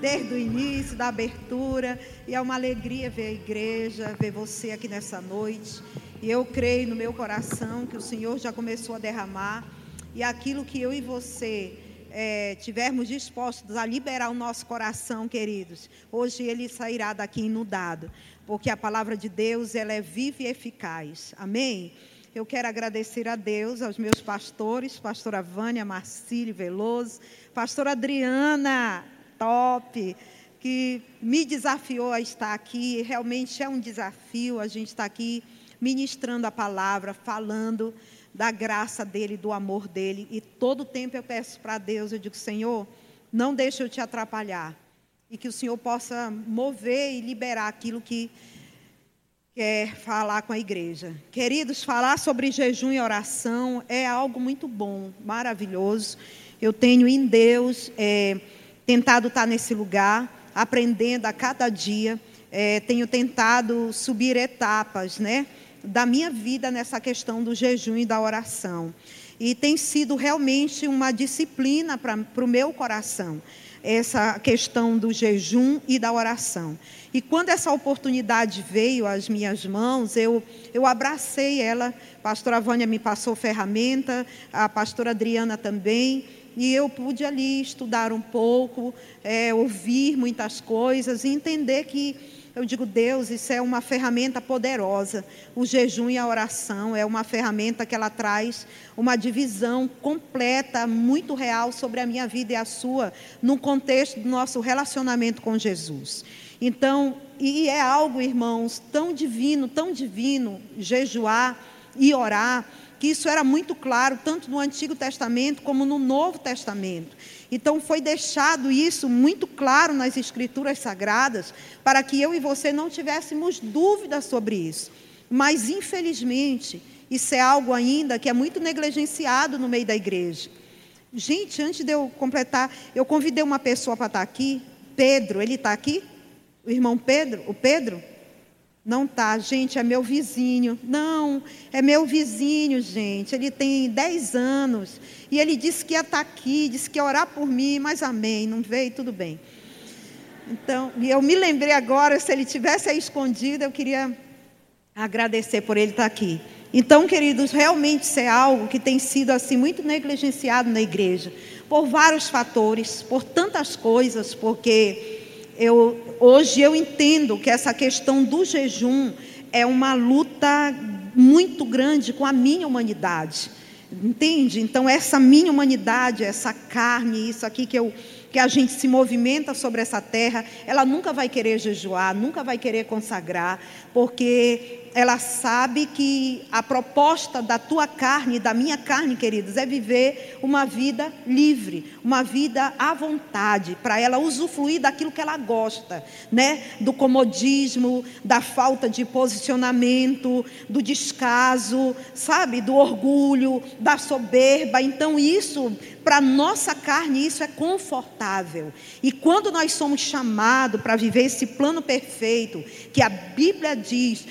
desde o início, da abertura. E é uma alegria ver a igreja, ver você aqui nessa noite. E eu creio no meu coração que o Senhor já começou a derramar. E aquilo que eu e você é, tivermos dispostos a liberar o nosso coração, queridos, hoje ele sairá daqui inundado, porque a palavra de Deus ela é viva e eficaz. Amém? Eu quero agradecer a Deus, aos meus pastores, pastora Vânia Marcílio Veloso, pastora Adriana, top, que me desafiou a estar aqui. Realmente é um desafio a gente estar aqui ministrando a palavra, falando da graça dele, do amor dele. E todo tempo eu peço para Deus, eu digo, Senhor, não deixe eu te atrapalhar. E que o Senhor possa mover e liberar aquilo que quer falar com a igreja. Queridos, falar sobre jejum e oração é algo muito bom, maravilhoso. Eu tenho em Deus é, tentado estar nesse lugar, aprendendo a cada dia. É, tenho tentado subir etapas, né? da minha vida nessa questão do jejum e da oração. E tem sido realmente uma disciplina para o meu coração, essa questão do jejum e da oração. E quando essa oportunidade veio às minhas mãos, eu, eu abracei ela. A pastora Vânia me passou ferramenta, a pastora Adriana também. E eu pude ali estudar um pouco, é, ouvir muitas coisas e entender que eu digo, Deus, isso é uma ferramenta poderosa. O jejum e a oração é uma ferramenta que ela traz uma divisão completa, muito real sobre a minha vida e a sua, no contexto do nosso relacionamento com Jesus. Então, e é algo, irmãos, tão divino, tão divino, jejuar e orar, que isso era muito claro, tanto no Antigo Testamento como no Novo Testamento. Então foi deixado isso muito claro nas escrituras sagradas, para que eu e você não tivéssemos dúvidas sobre isso. Mas infelizmente, isso é algo ainda que é muito negligenciado no meio da igreja. Gente, antes de eu completar, eu convidei uma pessoa para estar aqui, Pedro, ele está aqui? O irmão Pedro, o Pedro? Não tá, gente, é meu vizinho. Não, é meu vizinho, gente. Ele tem 10 anos. E ele disse que ia estar tá aqui, disse que ia orar por mim, mas amém, não veio, tudo bem. Então, eu me lembrei agora, se ele tivesse aí escondido, eu queria agradecer por ele estar tá aqui. Então, queridos, realmente isso é algo que tem sido assim muito negligenciado na igreja, por vários fatores, por tantas coisas, porque eu, hoje eu entendo que essa questão do jejum é uma luta muito grande com a minha humanidade. Entende? Então, essa minha humanidade, essa carne, isso aqui que, eu, que a gente se movimenta sobre essa terra, ela nunca vai querer jejuar, nunca vai querer consagrar, porque ela sabe que a proposta da tua carne, da minha carne, queridos, é viver uma vida livre, uma vida à vontade, para ela usufruir daquilo que ela gosta, né? Do comodismo, da falta de posicionamento, do descaso, sabe? Do orgulho, da soberba. Então isso para nossa carne isso é confortável. E quando nós somos chamados para viver esse plano perfeito, que a Bíblia diz,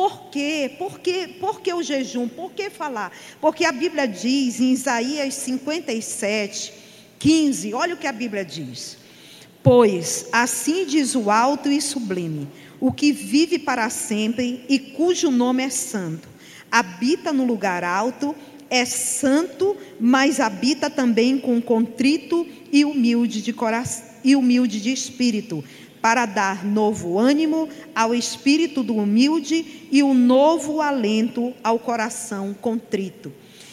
por, quê? Por quê? Por que o jejum? Por que falar? Porque a Bíblia diz em Isaías 57, 15, olha o que a Bíblia diz. Pois assim diz o alto e sublime, o que vive para sempre e cujo nome é santo, habita no lugar alto é santo, mas habita também com contrito e humilde de coração e humilde de espírito, para dar novo ânimo ao espírito do humilde e um novo alento ao coração contrito.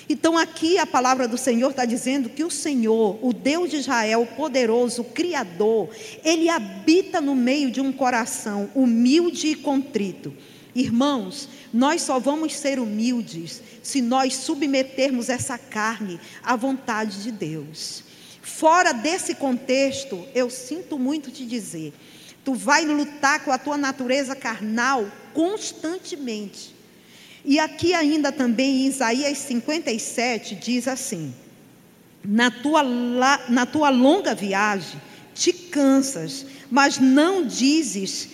Então, aqui a palavra do Senhor está dizendo que o Senhor, o Deus de Israel, poderoso, Criador, ele habita no meio de um coração humilde e contrito. Irmãos, nós só vamos ser humildes se nós submetermos essa carne à vontade de Deus. Fora desse contexto, eu sinto muito te dizer, tu vai lutar com a tua natureza carnal constantemente. E aqui ainda também em Isaías 57 diz assim: na tua, na tua longa viagem te cansas, mas não dizes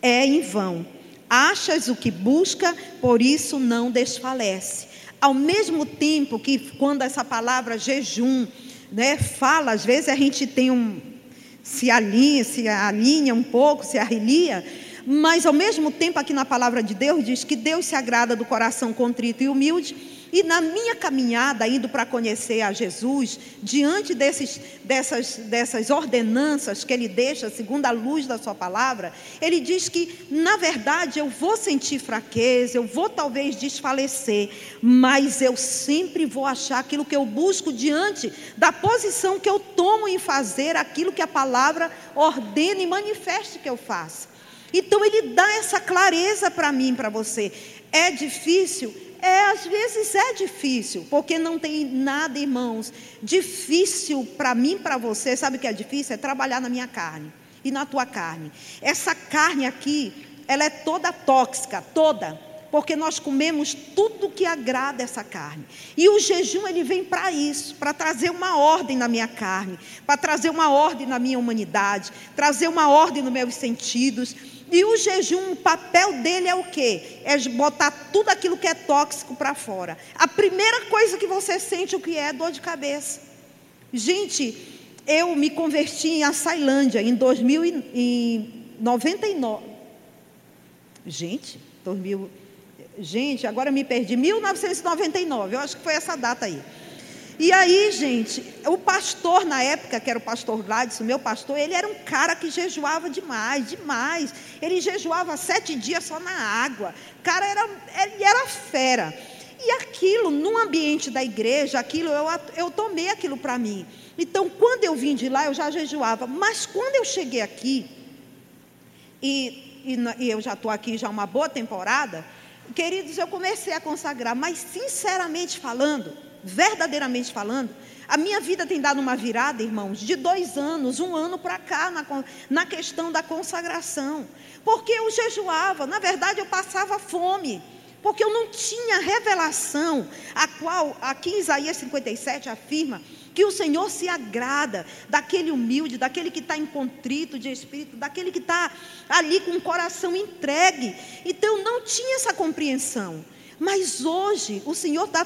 é em vão Achas o que busca, por isso não desfalece. Ao mesmo tempo que quando essa palavra jejum, né, fala, às vezes a gente tem um se alinha, se alinha um pouco, se arrelia, mas ao mesmo tempo aqui na palavra de Deus diz que Deus se agrada do coração contrito e humilde. E na minha caminhada, indo para conhecer a Jesus, diante desses, dessas, dessas ordenanças que ele deixa, segundo a luz da sua palavra, ele diz que, na verdade, eu vou sentir fraqueza, eu vou talvez desfalecer, mas eu sempre vou achar aquilo que eu busco diante da posição que eu tomo em fazer aquilo que a palavra ordena e manifeste que eu faça. Então ele dá essa clareza para mim, para você. É difícil? É, às vezes é difícil, porque não tem nada, irmãos, difícil para mim, para você. Sabe o que é difícil? É trabalhar na minha carne e na tua carne. Essa carne aqui, ela é toda tóxica, toda porque nós comemos tudo que agrada essa carne. E o jejum ele vem para isso, para trazer uma ordem na minha carne, para trazer uma ordem na minha humanidade, trazer uma ordem nos meus sentidos. E o jejum, o papel dele é o quê? É botar tudo aquilo que é tóxico para fora. A primeira coisa que você sente o que é, é dor de cabeça. Gente, eu me converti em Açailândia em 2099. Gente, 2000 Gente, agora me perdi. 1999, eu acho que foi essa data aí. E aí, gente, o pastor na época, que era o pastor Gladys, o meu pastor, ele era um cara que jejuava demais, demais. Ele jejuava sete dias só na água. O cara era, ele era fera. E aquilo, no ambiente da igreja, aquilo, eu, eu tomei aquilo para mim. Então, quando eu vim de lá, eu já jejuava. Mas quando eu cheguei aqui, e, e, e eu já estou aqui já uma boa temporada, Queridos, eu comecei a consagrar, mas sinceramente falando, verdadeiramente falando, a minha vida tem dado uma virada, irmãos, de dois anos, um ano para cá, na, na questão da consagração. Porque eu jejuava, na verdade eu passava fome porque eu não tinha revelação, a qual aqui em Isaías 57 afirma que o Senhor se agrada daquele humilde, daquele que está em contrito de espírito, daquele que está ali com o coração entregue. Então eu não tinha essa compreensão. Mas hoje o Senhor está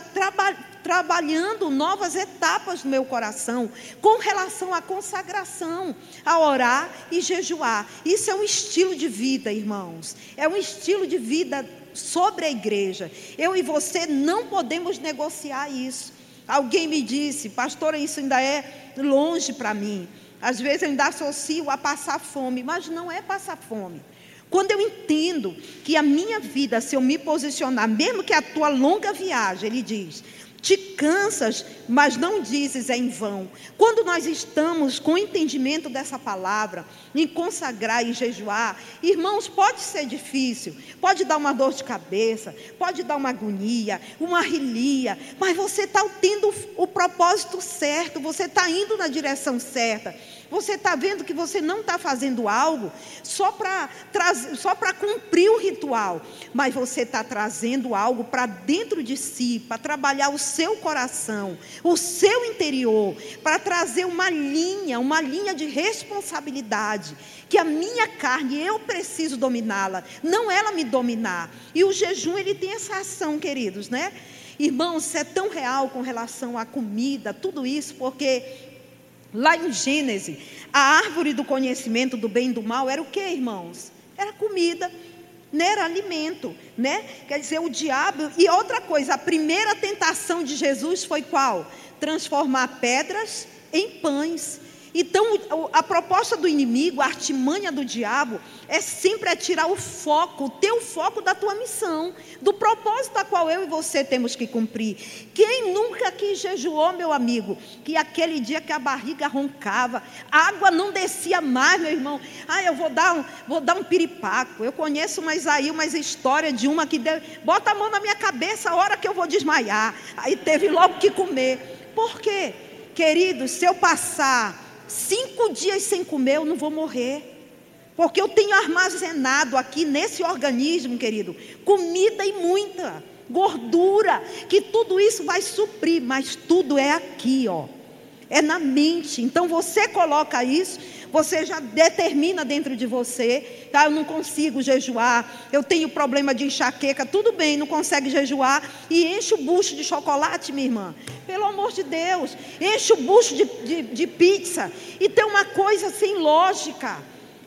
trabalhando novas etapas no meu coração com relação à consagração, a orar e jejuar. Isso é um estilo de vida, irmãos. É um estilo de vida sobre a igreja. Eu e você não podemos negociar isso. Alguém me disse, pastora, isso ainda é longe para mim. Às vezes eu ainda associo a passar fome, mas não é passar fome. Quando eu entendo que a minha vida, se eu me posicionar, mesmo que a tua longa viagem, ele diz, te cansas, mas não dizes é em vão. Quando nós estamos com o entendimento dessa palavra, em consagrar e jejuar, irmãos, pode ser difícil, pode dar uma dor de cabeça, pode dar uma agonia, uma rilia, mas você está tendo o propósito certo, você está indo na direção certa. Você está vendo que você não está fazendo algo só para cumprir o ritual, mas você está trazendo algo para dentro de si, para trabalhar o seu coração, o seu interior, para trazer uma linha, uma linha de responsabilidade, que a minha carne eu preciso dominá-la, não ela me dominar. E o jejum ele tem essa ação, queridos, né? Irmãos, isso é tão real com relação à comida, tudo isso, porque Lá em Gênesis, a árvore do conhecimento do bem e do mal era o que, irmãos? Era comida, não era alimento, né? Quer dizer, o diabo. E outra coisa, a primeira tentação de Jesus foi qual? Transformar pedras em pães. Então, a proposta do inimigo, a artimanha do diabo, é sempre é tirar o foco, o teu foco da tua missão, do propósito a qual eu e você temos que cumprir. Quem nunca aqui jejuou, meu amigo, que aquele dia que a barriga roncava, a água não descia mais, meu irmão. Ah, eu vou dar um, vou dar um piripaco. Eu conheço mais aí uma história de uma que deu, bota a mão na minha cabeça a hora que eu vou desmaiar. Aí teve logo que comer. Por quê? Querido, se eu passar cinco dias sem comer, eu não vou morrer. Porque eu tenho armazenado aqui nesse organismo, querido, comida e muita, gordura, que tudo isso vai suprir, mas tudo é aqui, ó. É na mente. Então você coloca isso, Você já determina dentro de você, tá? Eu não consigo jejuar, eu tenho problema de enxaqueca, tudo bem, não consegue jejuar e enche o bucho de chocolate, minha irmã. Pelo amor de Deus, enche o bucho de, de, de pizza. E tem uma coisa sem lógica.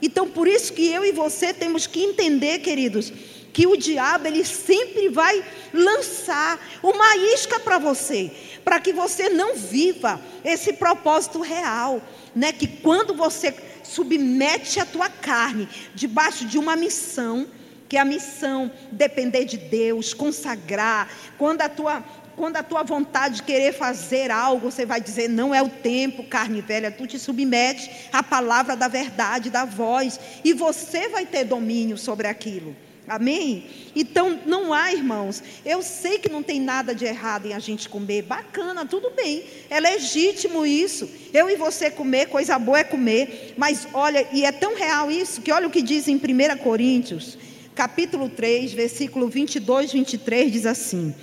Então, por isso que eu e você temos que entender, queridos, que o diabo ele sempre vai lançar uma isca para você, para que você não viva esse propósito real, né? Que quando você submete a tua carne debaixo de uma missão, que é a missão depender de Deus, consagrar, quando a tua quando a tua vontade de querer fazer algo, você vai dizer, não é o tempo, carne velha, tu te submete à palavra da verdade, da voz, e você vai ter domínio sobre aquilo. Amém? Então, não há, irmãos. Eu sei que não tem nada de errado em a gente comer. Bacana, tudo bem. É legítimo isso. Eu e você comer, coisa boa é comer. Mas olha, e é tão real isso, que olha o que diz em 1 Coríntios, capítulo 3, versículo 22, 23, diz assim: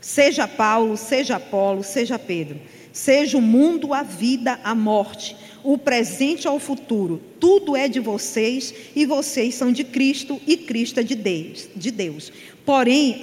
Seja Paulo, seja Apolo, seja Pedro, seja o mundo, a vida, a morte o presente ao futuro, tudo é de vocês e vocês são de Cristo e Cristo é de Deus. De Deus. Porém,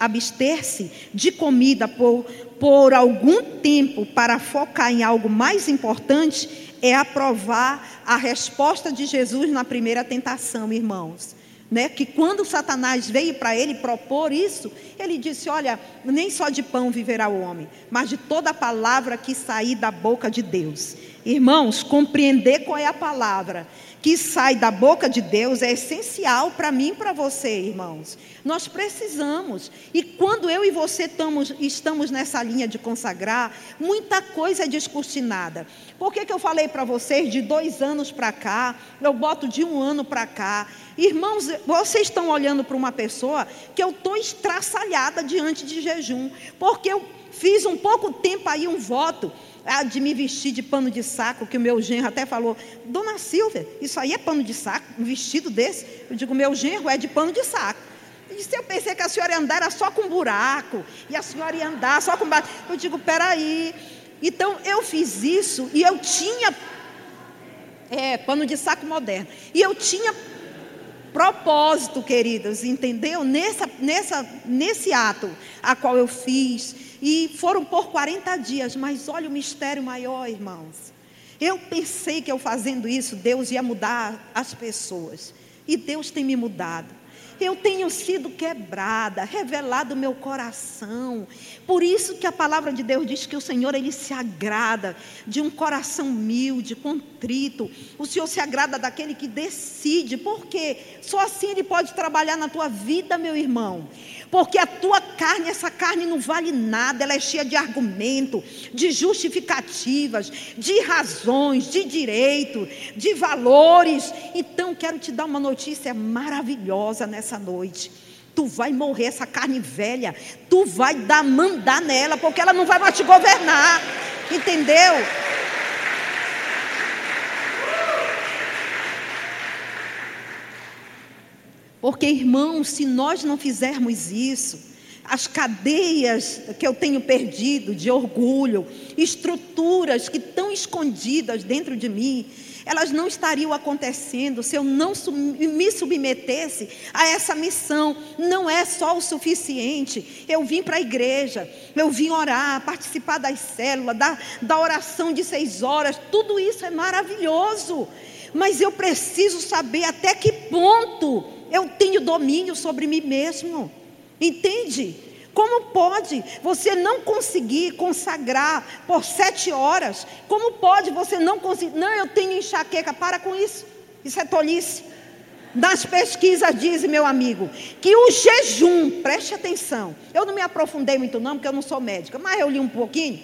abster-se de comida por, por algum tempo para focar em algo mais importante é aprovar a resposta de Jesus na primeira tentação, irmãos. Né, que quando Satanás veio para ele propor isso, ele disse: Olha, nem só de pão viverá o homem, mas de toda a palavra que sair da boca de Deus. Irmãos, compreender qual é a palavra que sai da boca de Deus é essencial para mim e para você, irmãos. Nós precisamos. E quando eu e você estamos, estamos nessa linha de consagrar, muita coisa é descortinada. Por que, que eu falei para vocês de dois anos para cá? Eu boto de um ano para cá. Irmãos, vocês estão olhando para uma pessoa que eu estou estraçalhada diante de jejum, porque eu fiz um pouco tempo aí um voto de me vestir de pano de saco, que o meu genro até falou, Dona Silvia, isso aí é pano de saco, um vestido desse? Eu digo, meu genro é de pano de saco. E disse, eu pensei que a senhora ia andar só com buraco, e a senhora ia andar só com buraco. Eu digo, peraí. Então eu fiz isso e eu tinha é, pano de saco moderno. E eu tinha propósito, queridos, entendeu? Nessa, nessa, nesse ato a qual eu fiz. E foram por 40 dias, mas olha o mistério maior, irmãos. Eu pensei que eu fazendo isso, Deus ia mudar as pessoas. E Deus tem me mudado. Eu tenho sido quebrada, revelado o meu coração. Por isso que a palavra de Deus diz que o Senhor ele se agrada de um coração humilde, contrito. O Senhor se agrada daquele que decide. Por quê? Só assim ele pode trabalhar na tua vida, meu irmão. Porque a tua carne, essa carne não vale nada, ela é cheia de argumento, de justificativas, de razões, de direito, de valores. Então, quero te dar uma notícia maravilhosa nessa noite. Tu vai morrer essa carne velha, tu vai dar mandar nela, porque ela não vai mais te governar. Entendeu? Porque, irmãos, se nós não fizermos isso, as cadeias que eu tenho perdido de orgulho, estruturas que estão escondidas dentro de mim, elas não estariam acontecendo se eu não me submetesse a essa missão. Não é só o suficiente. Eu vim para a igreja, eu vim orar, participar das células, da, da oração de seis horas, tudo isso é maravilhoso. Mas eu preciso saber até que ponto eu tenho domínio sobre mim mesmo. Entende? Como pode você não conseguir consagrar por sete horas? Como pode você não conseguir? Não, eu tenho enxaqueca. Para com isso. Isso é tolice. Nas pesquisas dizem, meu amigo, que o jejum, preste atenção. Eu não me aprofundei muito não, porque eu não sou médica, mas eu li um pouquinho.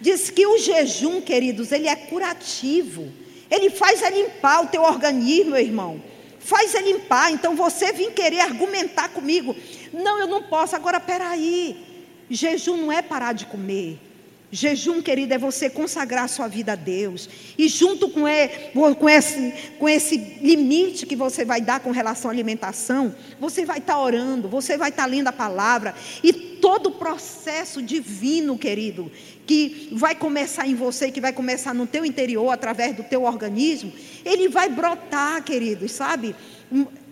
Diz que o jejum, queridos, ele é curativo. Ele faz é limpar o teu organismo, meu irmão faz ele limpar. Então você vem querer argumentar comigo. Não, eu não posso. Agora, peraí. Jejum não é parar de comer. Jejum, querido, é você consagrar sua vida a Deus. E junto com, com, esse, com esse limite que você vai dar com relação à alimentação, você vai estar orando, você vai estar lendo a palavra. E todo o processo divino, querido, que vai começar em você, que vai começar no teu interior, através do teu organismo, ele vai brotar, queridos, sabe?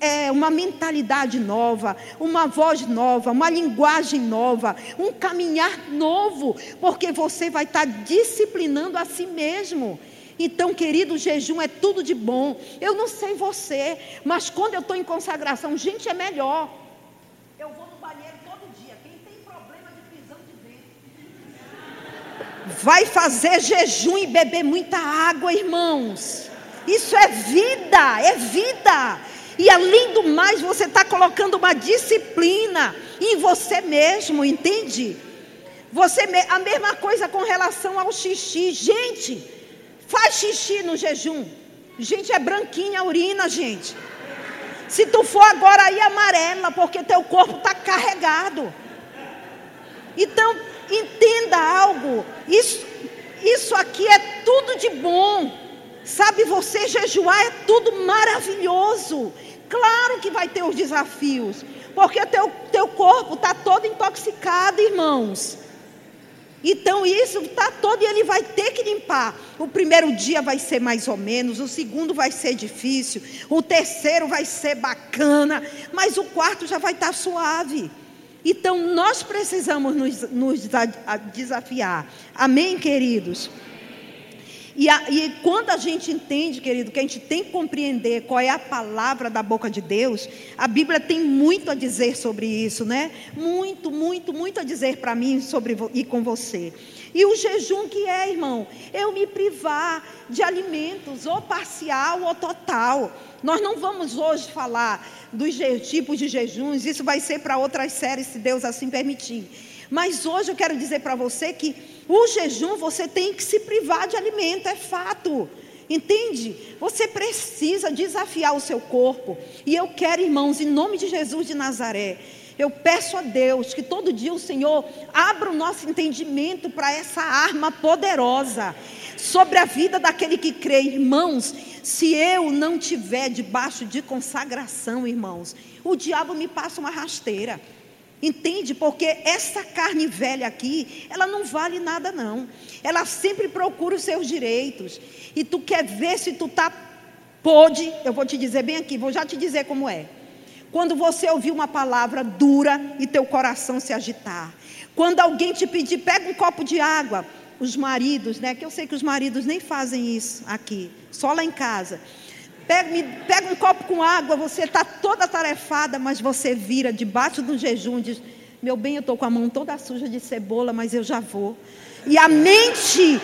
É uma mentalidade nova, uma voz nova, uma linguagem nova, um caminhar novo, porque você vai estar disciplinando a si mesmo. Então, querido, o jejum é tudo de bom. Eu não sei você, mas quando eu estou em consagração, gente, é melhor. Eu vou no banheiro todo dia. Quem tem problema de prisão de ventre, vai fazer jejum e beber muita água, irmãos. Isso é vida, é vida. E além do mais, você está colocando uma disciplina em você mesmo, entende? Você a mesma coisa com relação ao xixi, gente. Faz xixi no jejum. Gente, é branquinha a urina, gente. Se tu for agora aí amarela, porque teu corpo está carregado. Então, entenda algo. Isso, isso aqui é tudo de bom. Sabe, você jejuar é tudo maravilhoso. Claro que vai ter os desafios. Porque teu, teu corpo está todo intoxicado, irmãos. Então isso está todo e ele vai ter que limpar. O primeiro dia vai ser mais ou menos, o segundo vai ser difícil, o terceiro vai ser bacana, mas o quarto já vai estar tá suave. Então nós precisamos nos, nos desafiar. Amém, queridos? E, a, e, quando a gente entende, querido, que a gente tem que compreender qual é a palavra da boca de Deus, a Bíblia tem muito a dizer sobre isso, né? Muito, muito, muito a dizer para mim sobre e com você. E o jejum que é, irmão? Eu me privar de alimentos, ou parcial ou total. Nós não vamos hoje falar dos tipos de jejuns, isso vai ser para outras séries, se Deus assim permitir. Mas hoje eu quero dizer para você que o jejum você tem que se privar de alimento, é fato. Entende? Você precisa desafiar o seu corpo. E eu quero, irmãos, em nome de Jesus de Nazaré, eu peço a Deus que todo dia o Senhor abra o nosso entendimento para essa arma poderosa sobre a vida daquele que crê, irmãos. Se eu não tiver debaixo de consagração, irmãos, o diabo me passa uma rasteira. Entende? Porque essa carne velha aqui, ela não vale nada não. Ela sempre procura os seus direitos. E tu quer ver se tu tá pode, eu vou te dizer bem aqui, vou já te dizer como é. Quando você ouvir uma palavra dura e teu coração se agitar. Quando alguém te pedir, pega um copo de água, os maridos, né? Que eu sei que os maridos nem fazem isso aqui, só lá em casa. Pega, me, pega um copo com água, você está toda tarefada, mas você vira debaixo do jejum, diz: Meu bem, eu estou com a mão toda suja de cebola, mas eu já vou. E a mente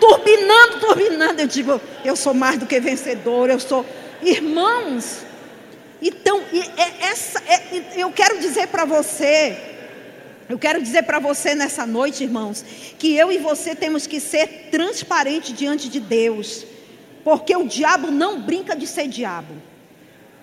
turbinando, turbinando, eu digo: Eu sou mais do que vencedor, eu sou. Irmãos, então, é essa, é, eu quero dizer para você, eu quero dizer para você nessa noite, irmãos, que eu e você temos que ser transparentes diante de Deus. Porque o diabo não brinca de ser diabo.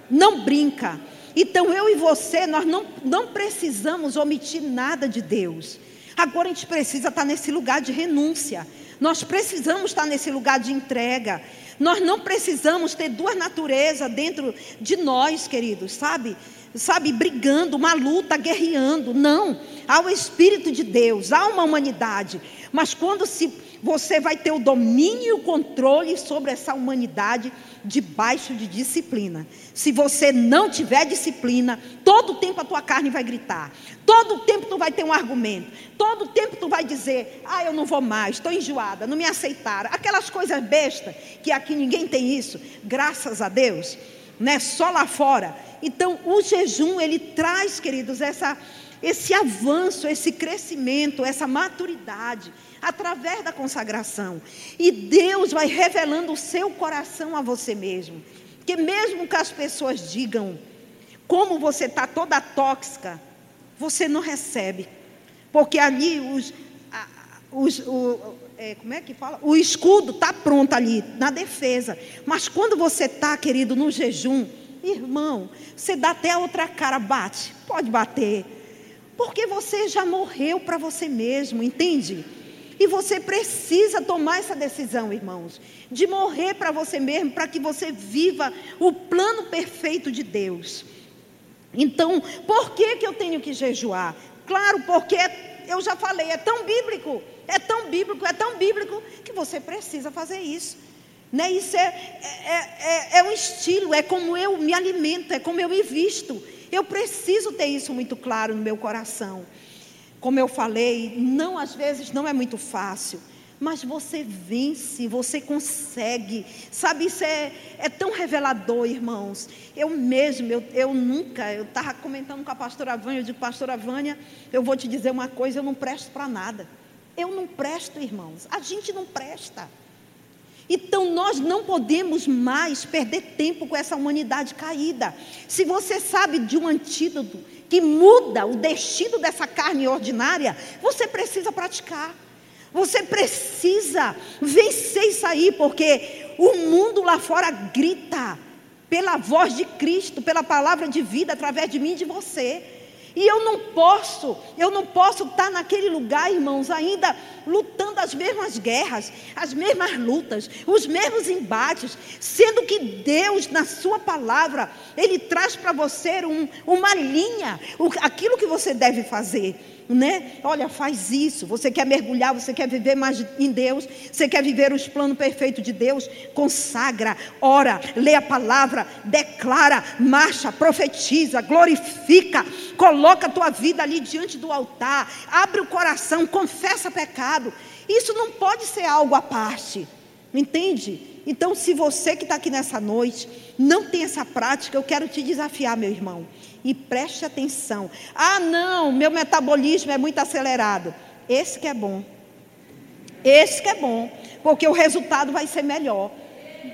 Não brinca. Então eu e você, nós não, não precisamos omitir nada de Deus. Agora a gente precisa estar nesse lugar de renúncia. Nós precisamos estar nesse lugar de entrega. Nós não precisamos ter duas naturezas dentro de nós, queridos, sabe? Sabe, brigando, uma luta, guerreando. Não. Há o Espírito de Deus, há uma humanidade. Mas quando se você vai ter o domínio e o controle sobre essa humanidade debaixo de disciplina. Se você não tiver disciplina, todo tempo a tua carne vai gritar. Todo tempo tu vai ter um argumento. Todo tempo tu vai dizer: "Ah, eu não vou mais, estou enjoada, não me aceitaram". Aquelas coisas bestas que aqui ninguém tem isso, graças a Deus, né? Só lá fora. Então, o jejum ele traz, queridos, essa esse avanço, esse crescimento, essa maturidade através da consagração. E Deus vai revelando o seu coração a você mesmo. Que mesmo que as pessoas digam como você está toda tóxica, você não recebe. Porque ali os, os, o, é, como é que fala? O escudo está pronto ali, na defesa. Mas quando você está, querido, no jejum, irmão, você dá até a outra cara, bate, pode bater. Porque você já morreu para você mesmo, entende? E você precisa tomar essa decisão, irmãos, de morrer para você mesmo, para que você viva o plano perfeito de Deus. Então, por que, que eu tenho que jejuar? Claro, porque eu já falei, é tão bíblico, é tão bíblico, é tão bíblico que você precisa fazer isso. Né? Isso é, é, é, é um estilo, é como eu me alimento, é como eu me visto. Eu preciso ter isso muito claro no meu coração. Como eu falei, não às vezes não é muito fácil, mas você vence, você consegue. Sabe, isso é, é tão revelador, irmãos. Eu mesmo, eu, eu nunca, eu estava comentando com a pastora Vânia, eu digo, pastora Vânia, eu vou te dizer uma coisa, eu não presto para nada. Eu não presto, irmãos. A gente não presta. Então nós não podemos mais perder tempo com essa humanidade caída. Se você sabe de um antídoto que muda o destino dessa carne ordinária, você precisa praticar. Você precisa vencer isso aí, porque o mundo lá fora grita pela voz de Cristo, pela palavra de vida através de mim e de você. E eu não posso, eu não posso estar naquele lugar, irmãos, ainda lutando as mesmas guerras, as mesmas lutas, os mesmos embates, sendo que Deus, na Sua palavra, Ele traz para você um, uma linha, aquilo que você deve fazer né? Olha, faz isso. Você quer mergulhar, você quer viver mais em Deus, você quer viver os planos perfeitos de Deus, consagra, ora, lê a palavra, declara, marcha, profetiza, glorifica, coloca a tua vida ali diante do altar, abre o coração, confessa pecado. Isso não pode ser algo à parte. Entende? Então, se você que está aqui nessa noite não tem essa prática, eu quero te desafiar, meu irmão e preste atenção. Ah, não, meu metabolismo é muito acelerado. Esse que é bom. Esse que é bom, porque o resultado vai ser melhor.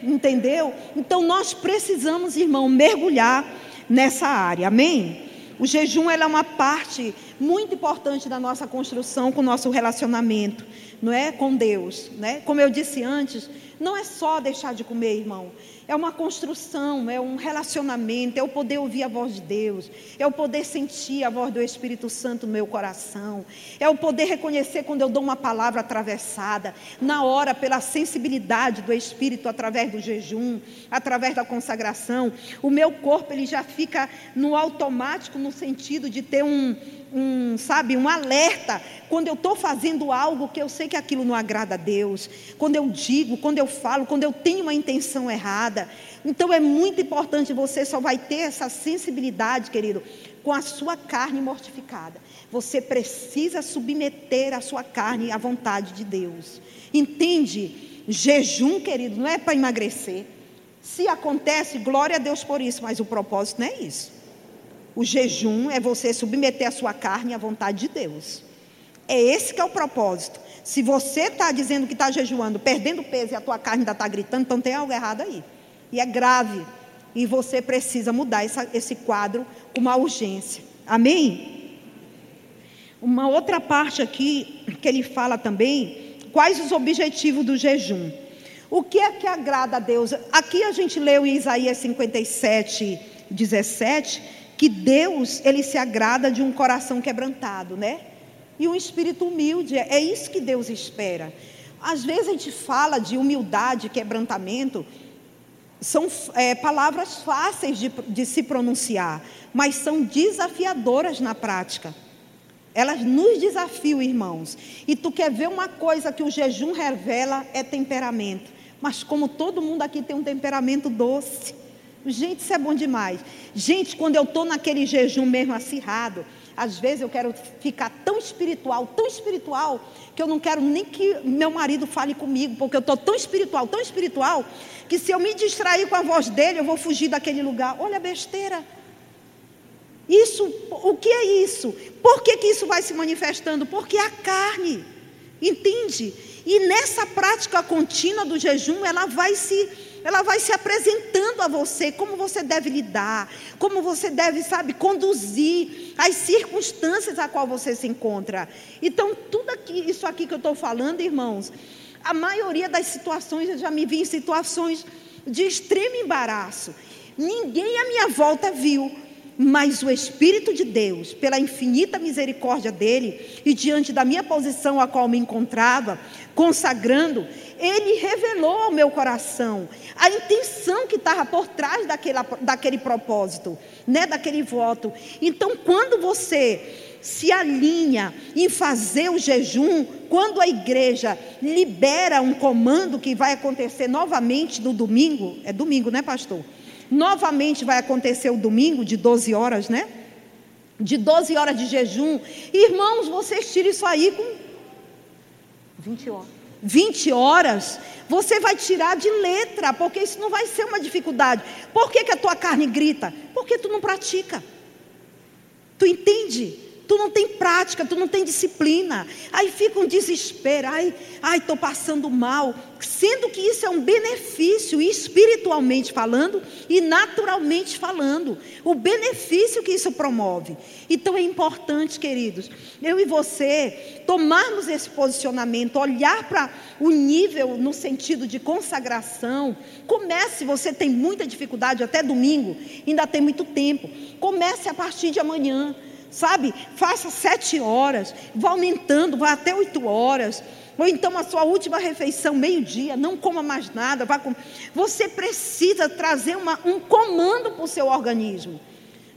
Entendeu? Então nós precisamos, irmão, mergulhar nessa área. Amém? O jejum é uma parte muito importante da nossa construção com o nosso relacionamento, não é com Deus, né? Como eu disse antes, não é só deixar de comer, irmão. É uma construção, é um relacionamento, é o poder ouvir a voz de Deus, é o poder sentir a voz do Espírito Santo no meu coração, é o poder reconhecer quando eu dou uma palavra atravessada, na hora, pela sensibilidade do Espírito através do jejum, através da consagração. O meu corpo ele já fica no automático, no sentido de ter um um, sabe, um alerta quando eu estou fazendo algo que eu sei que aquilo não agrada a Deus, quando eu digo, quando eu falo, quando eu tenho uma intenção errada. Então é muito importante, você só vai ter essa sensibilidade, querido, com a sua carne mortificada. Você precisa submeter a sua carne à vontade de Deus. Entende? Jejum, querido, não é para emagrecer. Se acontece, glória a Deus por isso, mas o propósito não é isso. O jejum é você submeter a sua carne à vontade de Deus. É esse que é o propósito. Se você está dizendo que está jejuando, perdendo peso e a tua carne ainda está gritando, então tem algo errado aí. E é grave. E você precisa mudar essa, esse quadro com uma urgência. Amém? Uma outra parte aqui que ele fala também, quais os objetivos do jejum? O que é que agrada a Deus? Aqui a gente leu em Isaías 57, 17 que Deus, ele se agrada de um coração quebrantado, né? E um espírito humilde, é isso que Deus espera. Às vezes a gente fala de humildade, quebrantamento, são é, palavras fáceis de, de se pronunciar, mas são desafiadoras na prática. Elas nos desafiam, irmãos. E tu quer ver uma coisa que o jejum revela é temperamento. Mas como todo mundo aqui tem um temperamento doce, Gente, isso é bom demais. Gente, quando eu estou naquele jejum mesmo acirrado, às vezes eu quero ficar tão espiritual, tão espiritual, que eu não quero nem que meu marido fale comigo, porque eu estou tão espiritual, tão espiritual, que se eu me distrair com a voz dele, eu vou fugir daquele lugar. Olha a besteira. Isso, o que é isso? Por que, que isso vai se manifestando? Porque a carne. Entende? E nessa prática contínua do jejum, ela vai se ela vai se apresentando a você como você deve lidar, como você deve, sabe, conduzir as circunstâncias a qual você se encontra. Então, tudo aqui, isso aqui que eu estou falando, irmãos, a maioria das situações, eu já me vi em situações de extremo embaraço. Ninguém à minha volta viu, mas o Espírito de Deus, pela infinita misericórdia dele e diante da minha posição a qual me encontrava, consagrando, ele revelou ao meu coração a intenção que estava por trás daquele, daquele propósito, né, daquele voto. Então, quando você se alinha em fazer o jejum quando a igreja libera um comando que vai acontecer novamente no domingo, é domingo, né, pastor? Novamente vai acontecer o domingo de 12 horas, né? De 12 horas de jejum. Irmãos, vocês tiram isso aí com 20 horas. 20 horas, você vai tirar de letra, porque isso não vai ser uma dificuldade. Por que, que a tua carne grita? Porque tu não pratica. Tu entende? Tu não tem prática, tu não tem disciplina. Aí fica um desespero. Ai, ai, estou passando mal. Sendo que isso é um benefício, espiritualmente falando e naturalmente falando. O benefício que isso promove. Então é importante, queridos, eu e você tomarmos esse posicionamento, olhar para o nível no sentido de consagração. Comece, você tem muita dificuldade até domingo, ainda tem muito tempo. Comece a partir de amanhã sabe? Faça sete horas, vá aumentando, vá até oito horas. Ou então a sua última refeição, meio-dia, não coma mais nada. Vá com... Você precisa trazer uma, um comando para o seu organismo.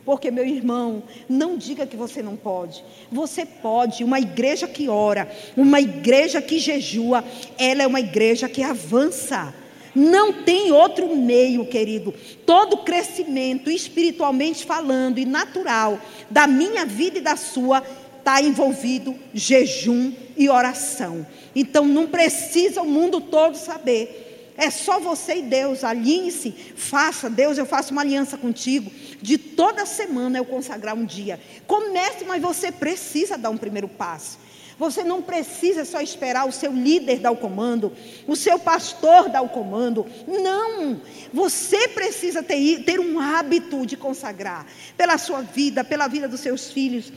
Porque, meu irmão, não diga que você não pode. Você pode. Uma igreja que ora, uma igreja que jejua, ela é uma igreja que avança. Não tem outro meio, querido. Todo crescimento, espiritualmente falando e natural, da minha vida e da sua, está envolvido jejum e oração. Então não precisa o mundo todo saber. É só você e Deus, alinhe-se, faça, Deus, eu faço uma aliança contigo, de toda semana eu consagrar um dia. Comece, mas você precisa dar um primeiro passo. Você não precisa só esperar o seu líder dar o comando, o seu pastor dar o comando. Não! Você precisa ter, ter um hábito de consagrar pela sua vida, pela vida dos seus filhos.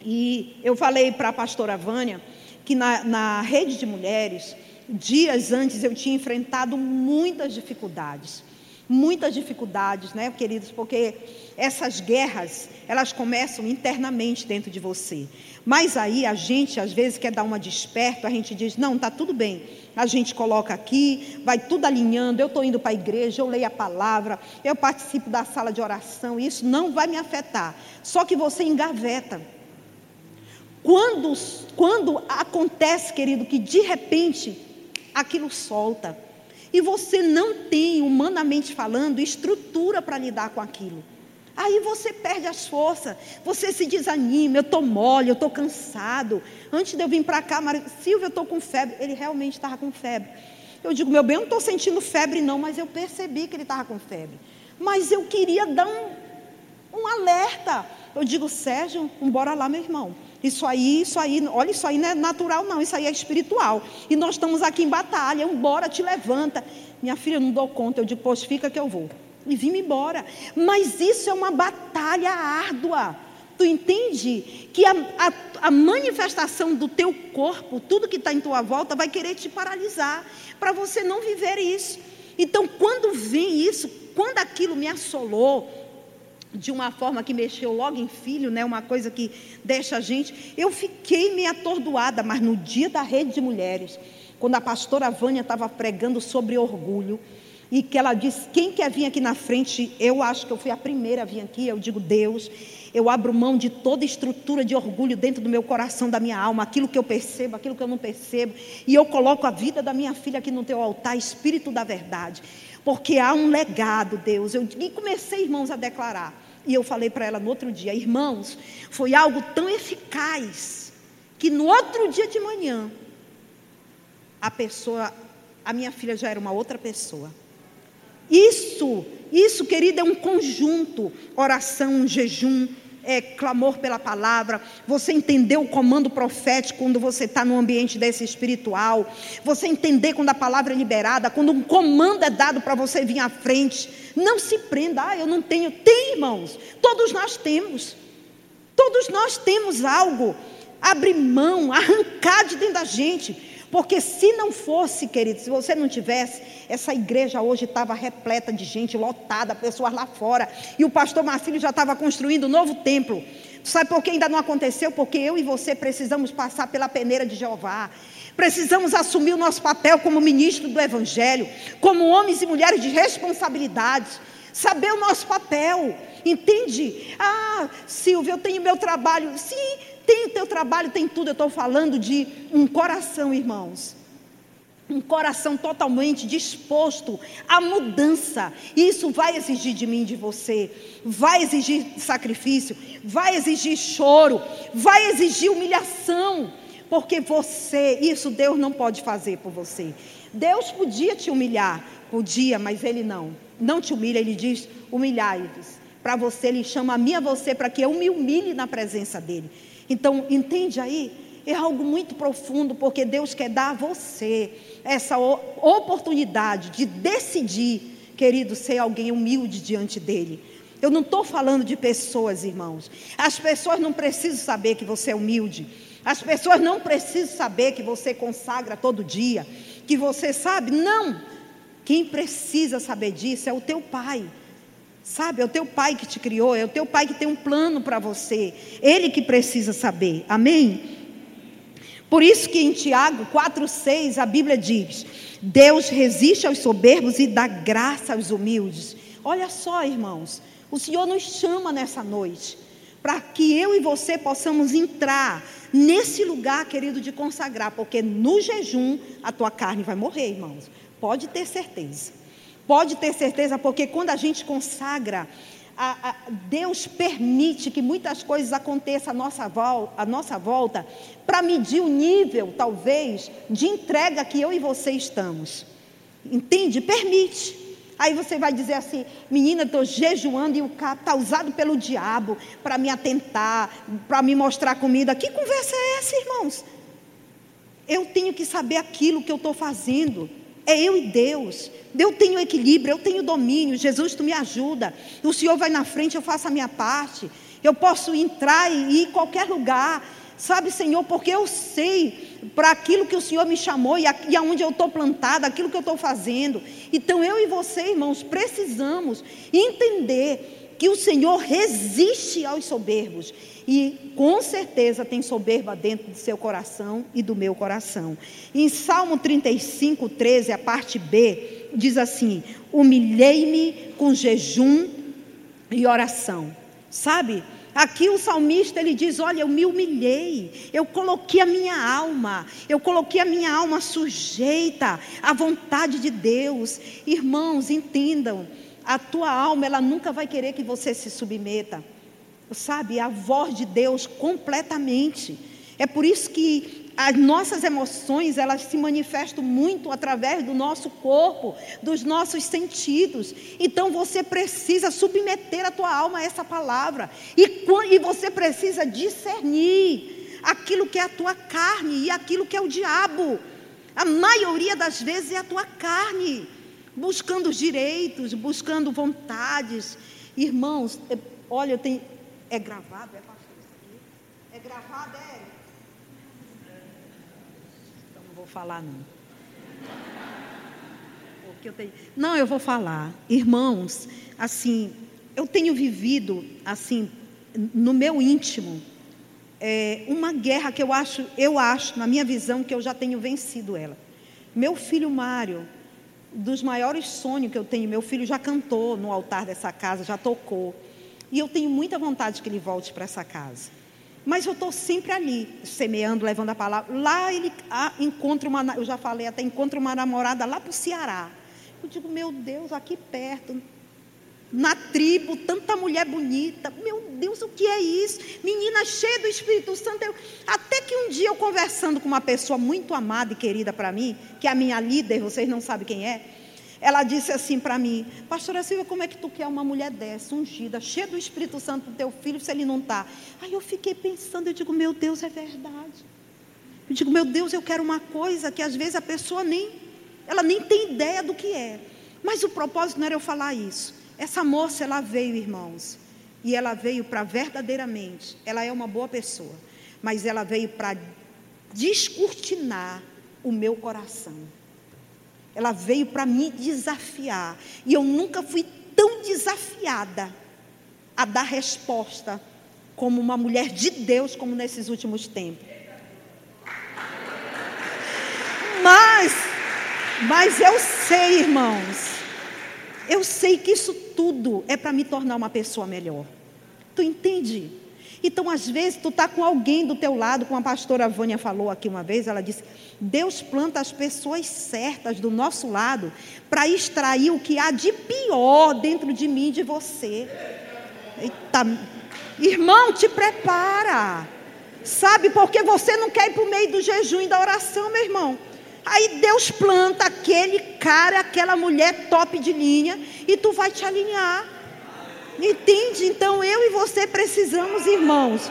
E eu falei para a pastora Vânia que na, na rede de mulheres, dias antes eu tinha enfrentado muitas dificuldades muitas dificuldades, né, queridos, porque essas guerras, elas começam internamente dentro de você. Mas aí a gente às vezes quer dar uma desperto, a gente diz: "Não, tá tudo bem". A gente coloca aqui, vai tudo alinhando, eu estou indo para a igreja, eu leio a palavra, eu participo da sala de oração, isso não vai me afetar. Só que você engaveta. Quando, quando acontece, querido, que de repente aquilo solta, e você não tem, humanamente falando, estrutura para lidar com aquilo. Aí você perde as forças, você se desanima, eu estou mole, eu estou cansado. Antes de eu vir para cá. Silvio, eu estou com febre. Ele realmente estava com febre. Eu digo, meu bem, eu não estou sentindo febre não, mas eu percebi que ele estava com febre. Mas eu queria dar um, um alerta. Eu digo, Sérgio, bora lá, meu irmão. Isso aí, isso aí, olha, isso aí não é natural, não, isso aí é espiritual. E nós estamos aqui em batalha, embora te levanta. Minha filha, eu não dou conta, eu digo, pois fica que eu vou. E vim embora. Mas isso é uma batalha árdua. Tu entende que a, a, a manifestação do teu corpo, tudo que está em tua volta, vai querer te paralisar, para você não viver isso. Então, quando vem isso, quando aquilo me assolou, de uma forma que mexeu logo em filho, né? Uma coisa que deixa a gente. Eu fiquei meio atordoada, mas no dia da rede de mulheres, quando a pastora Vânia estava pregando sobre orgulho, e que ela disse: Quem quer vir aqui na frente? Eu acho que eu fui a primeira a vir aqui. Eu digo: Deus, eu abro mão de toda estrutura de orgulho dentro do meu coração, da minha alma, aquilo que eu percebo, aquilo que eu não percebo, e eu coloco a vida da minha filha aqui no teu altar, Espírito da Verdade, porque há um legado, Deus. Eu, e comecei, irmãos, a declarar. E eu falei para ela no outro dia, irmãos, foi algo tão eficaz que no outro dia de manhã a pessoa, a minha filha já era uma outra pessoa. Isso, isso, querida, é um conjunto: oração, jejum, é, clamor pela palavra, você entender o comando profético quando você está num ambiente desse espiritual, você entender quando a palavra é liberada, quando um comando é dado para você vir à frente. Não se prenda, ah, eu não tenho. Tem, irmãos, todos nós temos. Todos nós temos algo. Abrir mão, arrancar de dentro da gente. Porque se não fosse, querido, se você não tivesse, essa igreja hoje estava repleta de gente, lotada, pessoas lá fora. E o pastor Marcílio já estava construindo um novo templo. Sabe por que ainda não aconteceu? Porque eu e você precisamos passar pela peneira de Jeová. Precisamos assumir o nosso papel como ministro do Evangelho, como homens e mulheres de responsabilidades. saber o nosso papel, entende? Ah, Silvia, eu tenho meu trabalho. Sim, tem o teu trabalho, tem tudo. Eu estou falando de um coração, irmãos um coração totalmente disposto à mudança. Isso vai exigir de mim, de você, vai exigir sacrifício, vai exigir choro, vai exigir humilhação, porque você, isso Deus não pode fazer por você. Deus podia te humilhar, podia, mas Ele não. Não te humilha, Ele diz: humilhai-vos. Para você, Ele chama a mim a você para que eu me humilhe na presença dEle. Então, entende aí? é algo muito profundo, porque Deus quer dar a você essa oportunidade de decidir, querido, ser alguém humilde diante dEle. Eu não estou falando de pessoas, irmãos. As pessoas não precisam saber que você é humilde. As pessoas não precisam saber que você consagra todo dia, que você sabe. Não. Quem precisa saber disso é o teu pai. Sabe, é o teu pai que te criou, é o teu pai que tem um plano para você. Ele que precisa saber. Amém? Por isso que em Tiago 4,6 a Bíblia diz: Deus resiste aos soberbos e dá graça aos humildes. Olha só, irmãos, o Senhor nos chama nessa noite para que eu e você possamos entrar nesse lugar, querido, de consagrar, porque no jejum a tua carne vai morrer, irmãos. Pode ter certeza. Pode ter certeza, porque quando a gente consagra, a, a, Deus permite que muitas coisas aconteçam à nossa, vol, à nossa volta para medir o nível, talvez, de entrega que eu e você estamos. Entende? Permite. Aí você vai dizer assim, menina, estou jejuando e o carro está usado pelo diabo para me atentar, para me mostrar comida. Que conversa é essa, irmãos? Eu tenho que saber aquilo que eu estou fazendo. É eu e Deus. Eu tenho equilíbrio, eu tenho domínio. Jesus, tu me ajuda. O Senhor vai na frente, eu faço a minha parte. Eu posso entrar e ir em qualquer lugar. Sabe, Senhor, porque eu sei para aquilo que o Senhor me chamou e, e aonde eu estou plantada, aquilo que eu estou fazendo. Então eu e você, irmãos, precisamos entender que o Senhor resiste aos soberbos e com certeza tem soberba dentro do seu coração e do meu coração. Em Salmo 35, 13, a parte B, diz assim: Humilhei-me com jejum e oração. Sabe? Aqui o salmista ele diz: Olha, eu me humilhei, eu coloquei a minha alma, eu coloquei a minha alma sujeita à vontade de Deus. Irmãos, entendam, a tua alma ela nunca vai querer que você se submeta sabe, a voz de Deus completamente. É por isso que as nossas emoções, elas se manifestam muito através do nosso corpo, dos nossos sentidos. Então você precisa submeter a tua alma a essa palavra. E, e você precisa discernir aquilo que é a tua carne e aquilo que é o diabo. A maioria das vezes é a tua carne, buscando direitos, buscando vontades. Irmãos, é, olha, tenho, é gravado, é pastor isso aqui? É gravado, é? Então não vou falar não. Porque eu tenho... Não, eu vou falar. Irmãos, assim, eu tenho vivido, assim, no meu íntimo, é, uma guerra que eu acho, eu acho, na minha visão, que eu já tenho vencido ela. Meu filho Mário, dos maiores sonhos que eu tenho, meu filho já cantou no altar dessa casa, já tocou. E eu tenho muita vontade que ele volte para essa casa. Mas eu estou sempre ali, semeando, levando a palavra. Lá ele ah, encontra uma, eu já falei, até encontra uma namorada lá para o Ceará. Eu digo, meu Deus, aqui perto, na tribo, tanta mulher bonita. Meu Deus, o que é isso? Menina cheia do Espírito Santo. Eu, até que um dia eu conversando com uma pessoa muito amada e querida para mim, que é a minha líder, vocês não sabem quem é. Ela disse assim para mim, pastora Silvia, como é que tu quer uma mulher dessa, ungida, cheia do Espírito Santo do teu filho, se ele não está? Aí eu fiquei pensando, eu digo, meu Deus, é verdade. Eu digo, meu Deus, eu quero uma coisa que às vezes a pessoa nem, ela nem tem ideia do que é. Mas o propósito não era eu falar isso. Essa moça, ela veio, irmãos, e ela veio para verdadeiramente, ela é uma boa pessoa, mas ela veio para descortinar o meu coração. Ela veio para me desafiar. E eu nunca fui tão desafiada a dar resposta como uma mulher de Deus, como nesses últimos tempos. Mas, mas eu sei, irmãos, Eu sei que isso tudo é para me tornar uma pessoa melhor. Tu entende? Então, às vezes, tu está com alguém do teu lado, como a pastora Vânia falou aqui uma vez, ela disse: Deus planta as pessoas certas do nosso lado para extrair o que há de pior dentro de mim e de você. Eita, irmão, te prepara. Sabe, porque você não quer ir para o meio do jejum e da oração, meu irmão. Aí Deus planta aquele cara, aquela mulher top de linha, e tu vai te alinhar. Entende? Então eu e você precisamos, irmãos.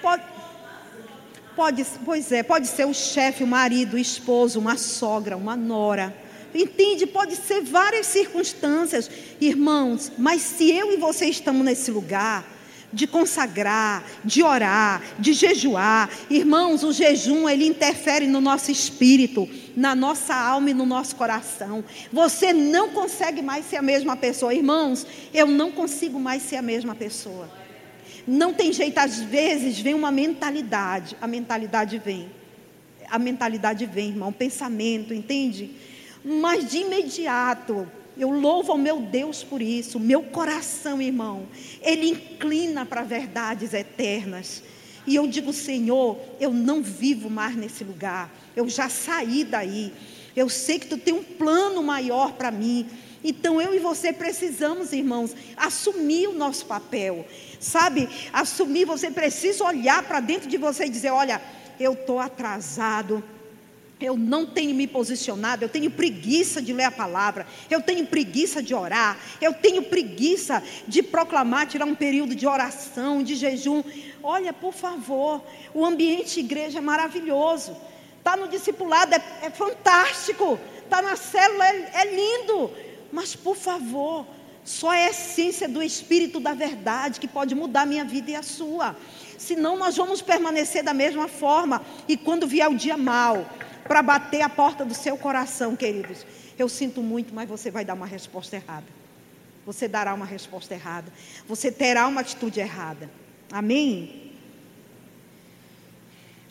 Pode, pode, pois é, pode ser o chefe, o marido, o esposo, uma sogra, uma nora. Entende? Pode ser várias circunstâncias, irmãos. Mas se eu e você estamos nesse lugar, de consagrar, de orar, de jejuar. Irmãos, o jejum ele interfere no nosso espírito, na nossa alma e no nosso coração. Você não consegue mais ser a mesma pessoa, irmãos. Eu não consigo mais ser a mesma pessoa. Não tem jeito, às vezes vem uma mentalidade, a mentalidade vem. A mentalidade vem, irmão, o pensamento, entende? Mas de imediato, eu louvo ao meu Deus por isso. Meu coração, irmão, ele inclina para verdades eternas. E eu digo, Senhor, eu não vivo mais nesse lugar. Eu já saí daí. Eu sei que tu tem um plano maior para mim. Então eu e você precisamos, irmãos, assumir o nosso papel. Sabe? Assumir, você precisa olhar para dentro de você e dizer: olha, eu estou atrasado eu não tenho me posicionado, eu tenho preguiça de ler a palavra, eu tenho preguiça de orar, eu tenho preguiça de proclamar, tirar um período de oração, de jejum. Olha, por favor, o ambiente igreja é maravilhoso, está no discipulado, é, é fantástico, está na célula, é, é lindo, mas por favor, só a essência do Espírito da verdade que pode mudar a minha vida e a sua. Senão nós vamos permanecer da mesma forma. E quando vier o dia mal, para bater a porta do seu coração, queridos. Eu sinto muito, mas você vai dar uma resposta errada. Você dará uma resposta errada. Você terá uma atitude errada. Amém?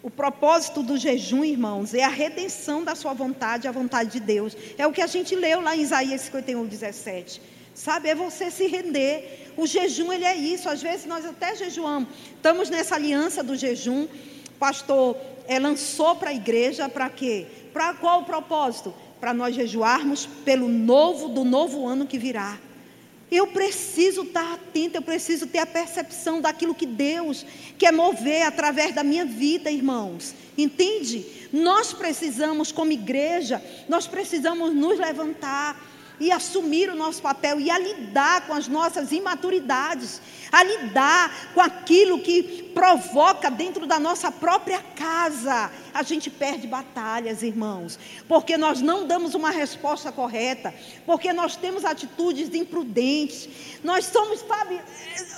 O propósito do jejum, irmãos, é a redenção da sua vontade, a vontade de Deus. É o que a gente leu lá em Isaías 51, 17. Sabe, é você se render. O jejum, ele é isso. Às vezes nós até jejuamos. Estamos nessa aliança do jejum. Pastor é, lançou para a igreja para quê? Para qual o propósito? Para nós jejuarmos pelo novo, do novo ano que virá. Eu preciso estar atento, eu preciso ter a percepção daquilo que Deus quer mover através da minha vida, irmãos. Entende? Nós precisamos, como igreja, nós precisamos nos levantar e assumir o nosso papel e a lidar com as nossas imaturidades, a lidar com aquilo que provoca dentro da nossa própria casa. A gente perde batalhas, irmãos, porque nós não damos uma resposta correta, porque nós temos atitudes imprudentes, nós somos, sabe,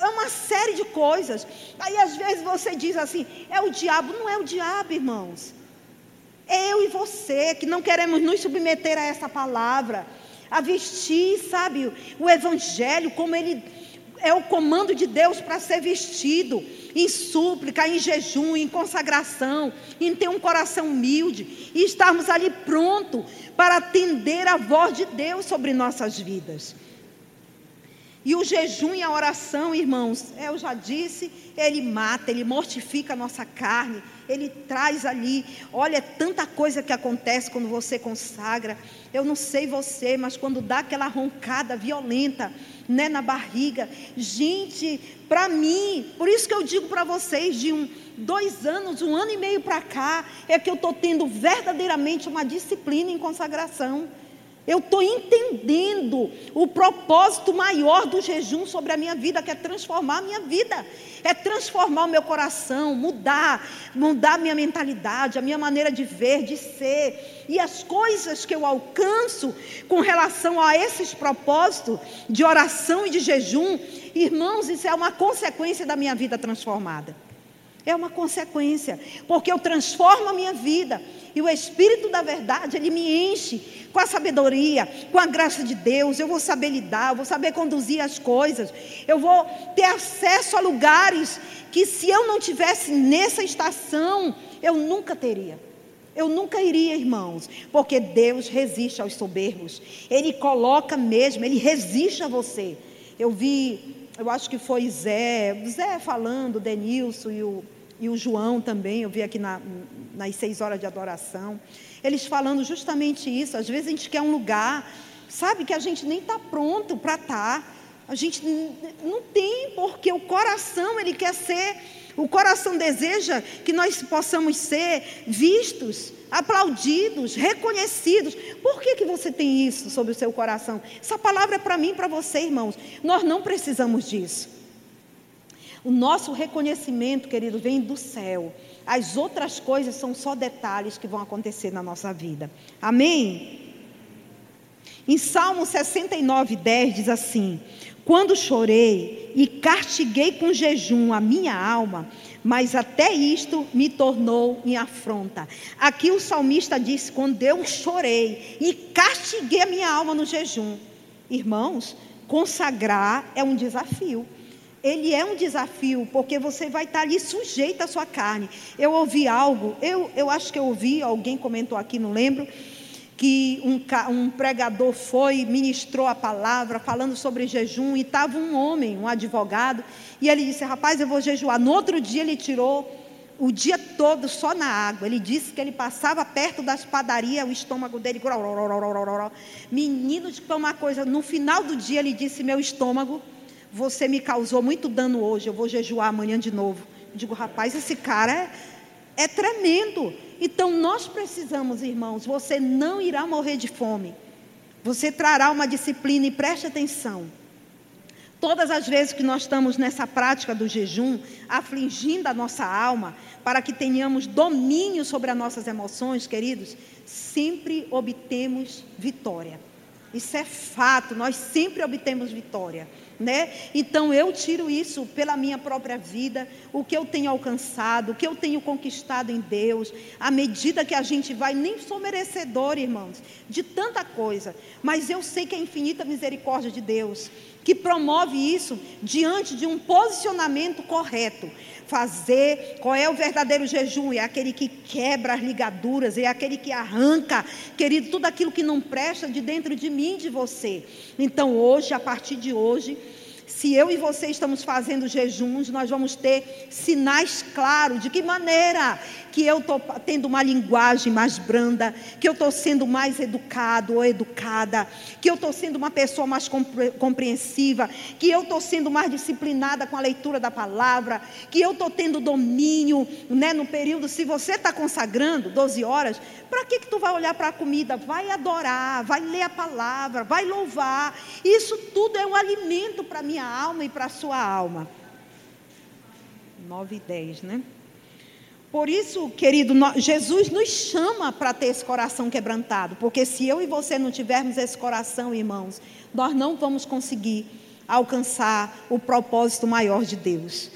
é uma série de coisas. Aí às vezes você diz assim: é o diabo, não é o diabo, irmãos. É eu e você que não queremos nos submeter a essa palavra a vestir, sabe, o Evangelho, como ele é o comando de Deus para ser vestido, em súplica, em jejum, em consagração, em ter um coração humilde e estarmos ali pronto para atender a voz de Deus sobre nossas vidas. E o jejum e a oração, irmãos, eu já disse, ele mata, ele mortifica a nossa carne, ele traz ali. Olha, é tanta coisa que acontece quando você consagra. Eu não sei você, mas quando dá aquela roncada violenta, né, na barriga, gente, para mim, por isso que eu digo para vocês, de um, dois anos, um ano e meio para cá, é que eu estou tendo verdadeiramente uma disciplina em consagração. Eu estou entendendo o propósito maior do jejum sobre a minha vida, que é transformar a minha vida, é transformar o meu coração, mudar, mudar a minha mentalidade, a minha maneira de ver, de ser. E as coisas que eu alcanço com relação a esses propósitos de oração e de jejum, irmãos, isso é uma consequência da minha vida transformada. É uma consequência, porque eu transformo a minha vida e o Espírito da Verdade, ele me enche com a sabedoria, com a graça de Deus. Eu vou saber lidar, eu vou saber conduzir as coisas, eu vou ter acesso a lugares que, se eu não tivesse nessa estação, eu nunca teria. Eu nunca iria, irmãos, porque Deus resiste aos soberbos. Ele coloca mesmo, ele resiste a você. Eu vi, eu acho que foi Zé, Zé falando, Denilson e o, e o João também, eu vi aqui na, nas seis horas de adoração. Eles falando justamente isso. Às vezes a gente quer um lugar, sabe, que a gente nem está pronto para estar. Tá. A gente não tem, porque o coração, ele quer ser o coração deseja que nós possamos ser vistos, aplaudidos, reconhecidos. Por que, que você tem isso sobre o seu coração? Essa palavra é para mim e para você, irmãos. Nós não precisamos disso. O nosso reconhecimento, querido, vem do céu. As outras coisas são só detalhes que vão acontecer na nossa vida. Amém? Em Salmo 69, 10 diz assim: quando chorei e castiguei com jejum a minha alma, mas até isto me tornou em afronta. Aqui o salmista disse: quando eu chorei e castiguei a minha alma no jejum. Irmãos, consagrar é um desafio. Ele é um desafio, porque você vai estar ali sujeito à sua carne. Eu ouvi algo, eu, eu acho que eu ouvi, alguém comentou aqui, não lembro que um, um, pregador foi, ministrou a palavra, falando sobre jejum, e estava um homem, um advogado, e ele disse: Rapaz, eu vou jejuar. No outro dia, ele tirou o dia todo só na água. Ele disse que ele passava perto das padarias, o estômago dele. Menino, de uma coisa. No final do dia, ele disse: Meu estômago, você me causou muito dano hoje, eu vou jejuar amanhã de novo. Eu digo, rapaz, esse cara é, é tremendo. Então nós precisamos, irmãos, você não irá morrer de fome. Você trará uma disciplina e preste atenção. Todas as vezes que nós estamos nessa prática do jejum, afligindo a nossa alma, para que tenhamos domínio sobre as nossas emoções, queridos, sempre obtemos vitória. Isso é fato, nós sempre obtemos vitória né? Então eu tiro isso pela minha própria vida, o que eu tenho alcançado, o que eu tenho conquistado em Deus, à medida que a gente vai, nem sou merecedor, irmãos, de tanta coisa, mas eu sei que é a infinita misericórdia de Deus que promove isso diante de um posicionamento correto. Fazer qual é o verdadeiro jejum? É aquele que quebra as ligaduras, é aquele que arranca, querido, tudo aquilo que não presta de dentro de mim, de você. Então, hoje, a partir de hoje, se eu e você estamos fazendo jejuns, nós vamos ter sinais claros de que maneira que eu estou tendo uma linguagem mais branda, que eu estou sendo mais educado ou educada, que eu estou sendo uma pessoa mais compreensiva, que eu estou sendo mais disciplinada com a leitura da palavra, que eu estou tendo domínio né, no período. Se você está consagrando 12 horas, para que, que tu vai olhar para a comida? Vai adorar, vai ler a palavra, vai louvar. Isso tudo é um alimento para a minha alma e para a sua alma. 9 e 10, né? Por isso, querido, Jesus nos chama para ter esse coração quebrantado, porque se eu e você não tivermos esse coração, irmãos, nós não vamos conseguir alcançar o propósito maior de Deus.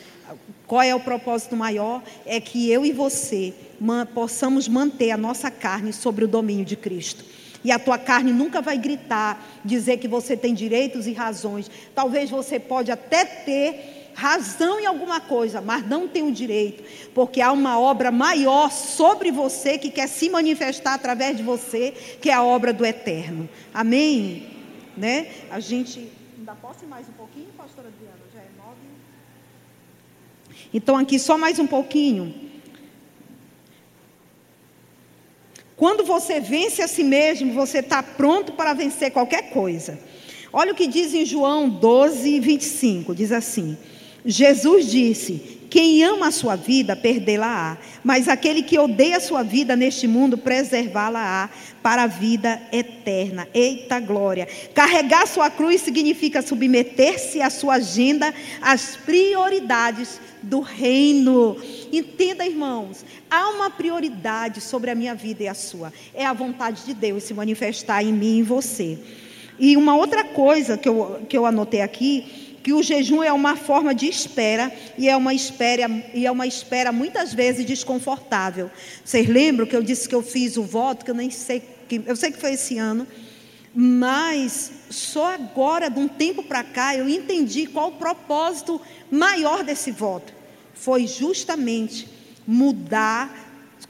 Qual é o propósito maior? É que eu e você possamos manter a nossa carne sobre o domínio de Cristo. E a tua carne nunca vai gritar, dizer que você tem direitos e razões. Talvez você pode até ter razão em alguma coisa, mas não tem o direito, porque há uma obra maior sobre você que quer se manifestar através de você, que é a obra do eterno. Amém? Né? A gente ainda posso ir mais um pouquinho, pastora Adriana? Já é nove. Então aqui só mais um pouquinho. Quando você vence a si mesmo, você está pronto para vencer qualquer coisa. Olha o que diz em João 12, 25: diz assim: Jesus disse: Quem ama a sua vida, perdê-la-á, mas aquele que odeia a sua vida neste mundo, preservá-la-á para a vida eterna. Eita glória! Carregar sua cruz significa submeter-se à sua agenda, às prioridades do reino. Entenda, irmãos, há uma prioridade sobre a minha vida e a sua. É a vontade de Deus se manifestar em mim e em você. E uma outra coisa que eu, que eu anotei aqui que o jejum é uma forma de espera e é uma espera e é uma espera muitas vezes desconfortável. Vocês lembram que eu disse que eu fiz o voto que eu nem sei que eu sei que foi esse ano, mas só agora de um tempo para cá eu entendi qual o propósito maior desse voto. Foi justamente mudar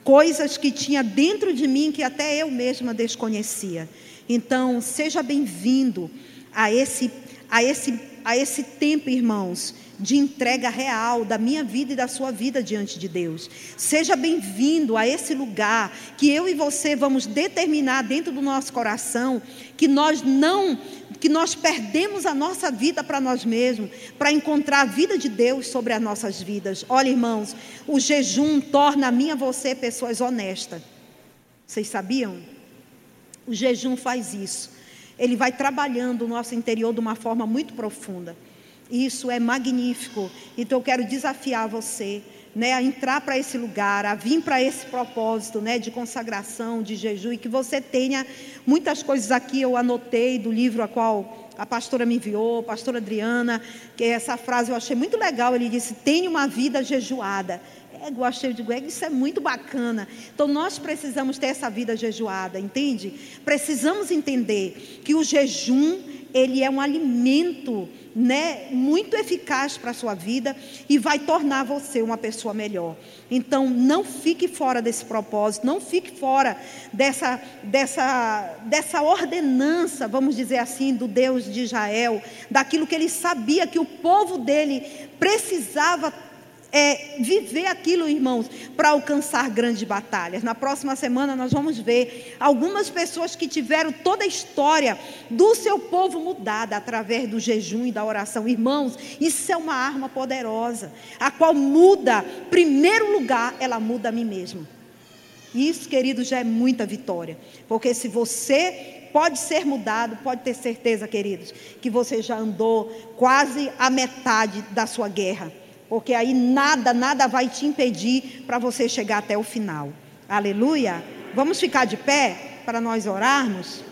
coisas que tinha dentro de mim que até eu mesma desconhecia. Então, seja bem-vindo a esse, a, esse, a esse tempo, irmãos, de entrega real da minha vida e da sua vida diante de Deus. Seja bem-vindo a esse lugar que eu e você vamos determinar dentro do nosso coração que nós não que nós perdemos a nossa vida para nós mesmos, para encontrar a vida de Deus sobre as nossas vidas. Olha, irmãos, o jejum torna a mim e a você pessoas honestas. Vocês sabiam? O jejum faz isso. Ele vai trabalhando o nosso interior de uma forma muito profunda. Isso é magnífico. Então eu quero desafiar você, né, a entrar para esse lugar, a vir para esse propósito, né, de consagração, de jejum e que você tenha muitas coisas aqui eu anotei do livro a qual a pastora me enviou, a pastora Adriana, que essa frase eu achei muito legal. Ele disse: "Tenha uma vida jejuada". Eu achei, eu digo, isso é muito bacana. Então nós precisamos ter essa vida jejuada, entende? Precisamos entender que o jejum ele é um alimento né, muito eficaz para a sua vida e vai tornar você uma pessoa melhor. Então, não fique fora desse propósito, não fique fora dessa, dessa, dessa ordenança, vamos dizer assim, do Deus de Israel, daquilo que ele sabia que o povo dele precisava é, viver aquilo, irmãos, para alcançar grandes batalhas. Na próxima semana nós vamos ver algumas pessoas que tiveram toda a história do seu povo mudada através do jejum e da oração. Irmãos, isso é uma arma poderosa, a qual muda, primeiro lugar, ela muda a mim mesmo. Isso, querido, já é muita vitória. Porque se você pode ser mudado, pode ter certeza, queridos, que você já andou quase a metade da sua guerra porque aí nada, nada vai te impedir para você chegar até o final. Aleluia. Vamos ficar de pé para nós orarmos?